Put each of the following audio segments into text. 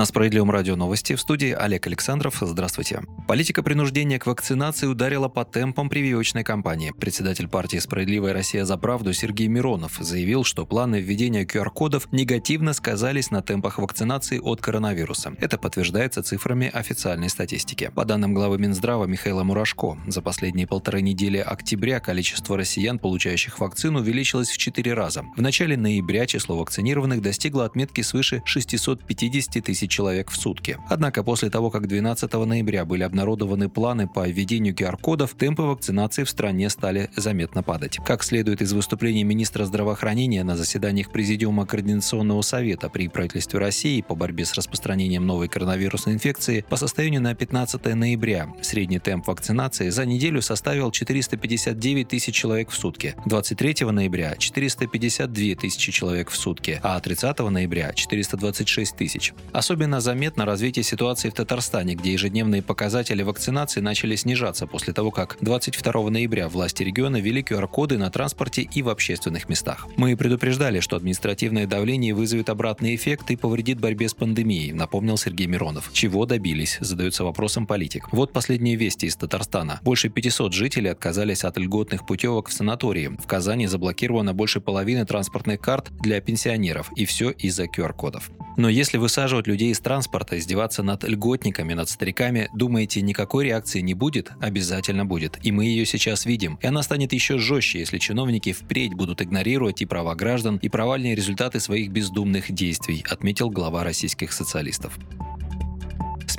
На Справедливом радио новости в студии Олег Александров. Здравствуйте. Политика принуждения к вакцинации ударила по темпам прививочной кампании. Председатель партии «Справедливая Россия за правду» Сергей Миронов заявил, что планы введения QR-кодов негативно сказались на темпах вакцинации от коронавируса. Это подтверждается цифрами официальной статистики. По данным главы Минздрава Михаила Мурашко, за последние полторы недели октября количество россиян, получающих вакцину, увеличилось в четыре раза. В начале ноября число вакцинированных достигло отметки свыше 650 тысяч человек в сутки. Однако после того, как 12 ноября были обнародованы планы по введению QR-кодов, темпы вакцинации в стране стали заметно падать. Как следует из выступления министра здравоохранения на заседаниях Президиума Координационного совета при правительстве России по борьбе с распространением новой коронавирусной инфекции, по состоянию на 15 ноября средний темп вакцинации за неделю составил 459 тысяч человек в сутки, 23 ноября – 452 тысячи человек в сутки, а 30 ноября – 426 тысяч. Особенно заметно развитие ситуации в Татарстане, где ежедневные показатели вакцинации начали снижаться после того, как 22 ноября власти региона ввели QR-коды на транспорте и в общественных местах. Мы предупреждали, что административное давление вызовет обратный эффект и повредит борьбе с пандемией, напомнил Сергей Миронов. Чего добились, задается вопросом политик. Вот последние вести из Татарстана. Больше 500 жителей отказались от льготных путевок в санатории. В Казани заблокировано больше половины транспортных карт для пенсионеров. И все из-за QR-кодов. Но если высаживать людей из транспорта, издеваться над льготниками, над стариками, думаете, никакой реакции не будет? Обязательно будет. И мы ее сейчас видим. И она станет еще жестче, если чиновники впредь будут игнорировать и права граждан, и провальные результаты своих бездумных действий, отметил глава российских социалистов.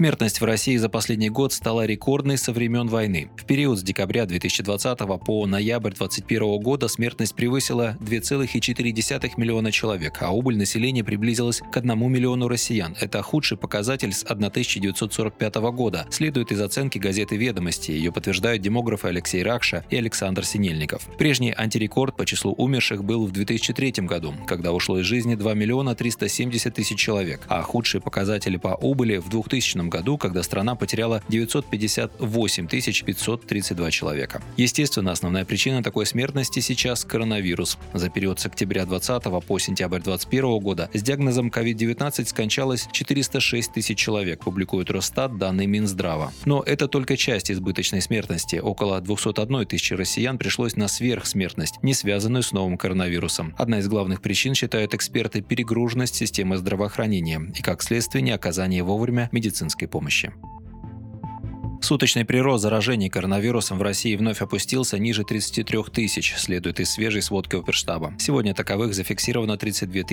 Смертность в России за последний год стала рекордной со времен войны. В период с декабря 2020 по ноябрь 2021 года смертность превысила 2,4 миллиона человек, а убыль населения приблизилась к 1 миллиону россиян. Это худший показатель с 1945 года, следует из оценки газеты «Ведомости». Ее подтверждают демографы Алексей Ракша и Александр Синельников. Прежний антирекорд по числу умерших был в 2003 году, когда ушло из жизни 2 миллиона 370 тысяч человек, а худшие показатели по убыли в 2000 году, когда страна потеряла 958 532 человека. Естественно, основная причина такой смертности сейчас – коронавирус. За период с октября 2020 по сентябрь 2021 года с диагнозом COVID-19 скончалось 406 тысяч человек, публикует Росстат данные Минздрава. Но это только часть избыточной смертности. Около 201 тысячи россиян пришлось на сверхсмертность, не связанную с новым коронавирусом. Одна из главных причин, считают эксперты, перегруженность системы здравоохранения и, как следствие, не оказание вовремя медицинской медицинской помощи. Суточный прирост заражений коронавирусом в России вновь опустился ниже 33 тысяч, следует из свежей сводки Оперштаба. Сегодня таковых зафиксировано 32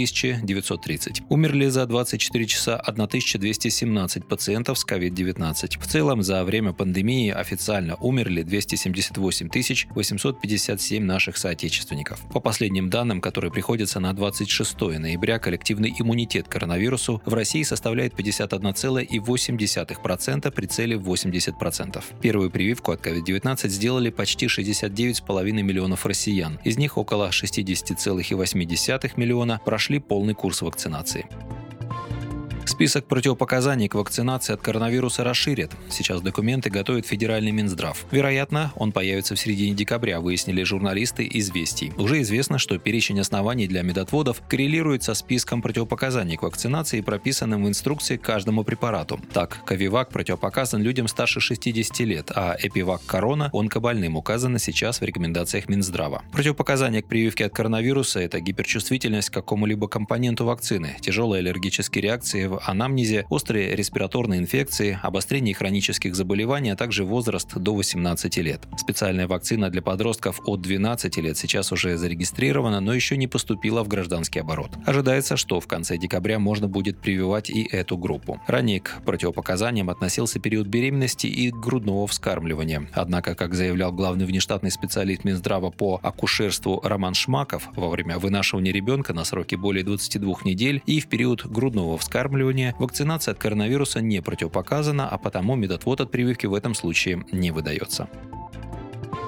930. Умерли за 24 часа 1217 пациентов с COVID-19. В целом, за время пандемии официально умерли 278 857 наших соотечественников. По последним данным, которые приходятся на 26 ноября, коллективный иммунитет коронавирусу в России составляет 51,8% при цели 80 10%. Первую прививку от COVID-19 сделали почти 69,5 миллионов россиян. Из них около 60,8 миллиона прошли полный курс вакцинации. Список противопоказаний к вакцинации от коронавируса расширят. Сейчас документы готовит Федеральный Минздрав. Вероятно, он появится в середине декабря, выяснили журналисты «Известий». Уже известно, что перечень оснований для медотводов коррелирует со списком противопоказаний к вакцинации, прописанным в инструкции к каждому препарату. Так, Ковивак противопоказан людям старше 60 лет, а Эпивак Корона онкобольным указано сейчас в рекомендациях Минздрава. Противопоказания к прививке от коронавируса – это гиперчувствительность к какому-либо компоненту вакцины, тяжелые аллергические реакции в анамнезе, острые респираторные инфекции, обострение хронических заболеваний, а также возраст до 18 лет. Специальная вакцина для подростков от 12 лет сейчас уже зарегистрирована, но еще не поступила в гражданский оборот. Ожидается, что в конце декабря можно будет прививать и эту группу. Ранее к противопоказаниям относился период беременности и грудного вскармливания. Однако, как заявлял главный внештатный специалист Минздрава по акушерству Роман Шмаков, во время вынашивания ребенка на сроке более 22 недель и в период грудного вскармливания вакцинирования, вакцинация от коронавируса не противопоказана, а потому медотвод от прививки в этом случае не выдается.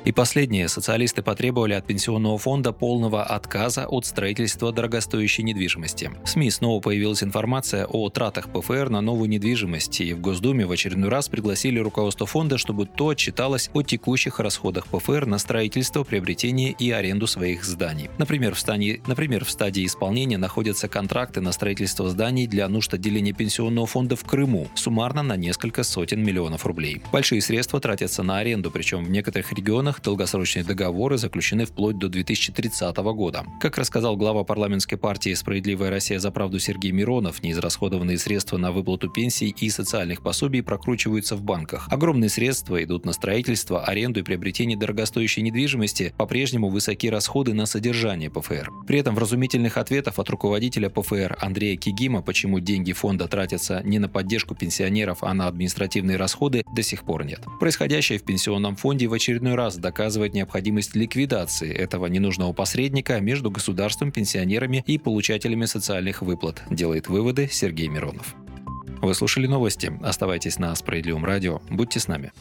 И последнее. Социалисты потребовали от пенсионного фонда полного отказа от строительства дорогостоящей недвижимости. В СМИ снова появилась информация о тратах ПФР на новую недвижимость, и в Госдуме в очередной раз пригласили руководство фонда, чтобы то отчиталось о текущих расходах ПФР на строительство, приобретение и аренду своих зданий. Например, в стадии, например, в стадии исполнения находятся контракты на строительство зданий для нужд отделения пенсионного фонда в Крыму, суммарно на несколько сотен миллионов рублей. Большие средства тратятся на аренду, причем в некоторых регионах долгосрочные договоры заключены вплоть до 2030 года. Как рассказал глава парламентской партии «Справедливая Россия за правду» Сергей Миронов, неизрасходованные средства на выплату пенсий и социальных пособий прокручиваются в банках. Огромные средства идут на строительство, аренду и приобретение дорогостоящей недвижимости, по-прежнему высоки расходы на содержание ПФР. При этом вразумительных ответов от руководителя ПФР Андрея Кигима, почему деньги фонда тратятся не на поддержку пенсионеров, а на административные расходы, до сих пор нет. Происходящее в пенсионном фонде в очередной раз доказывает необходимость ликвидации этого ненужного посредника между государством, пенсионерами и получателями социальных выплат, делает выводы Сергей Миронов. Вы слушали новости. Оставайтесь на Справедливом радио. Будьте с нами.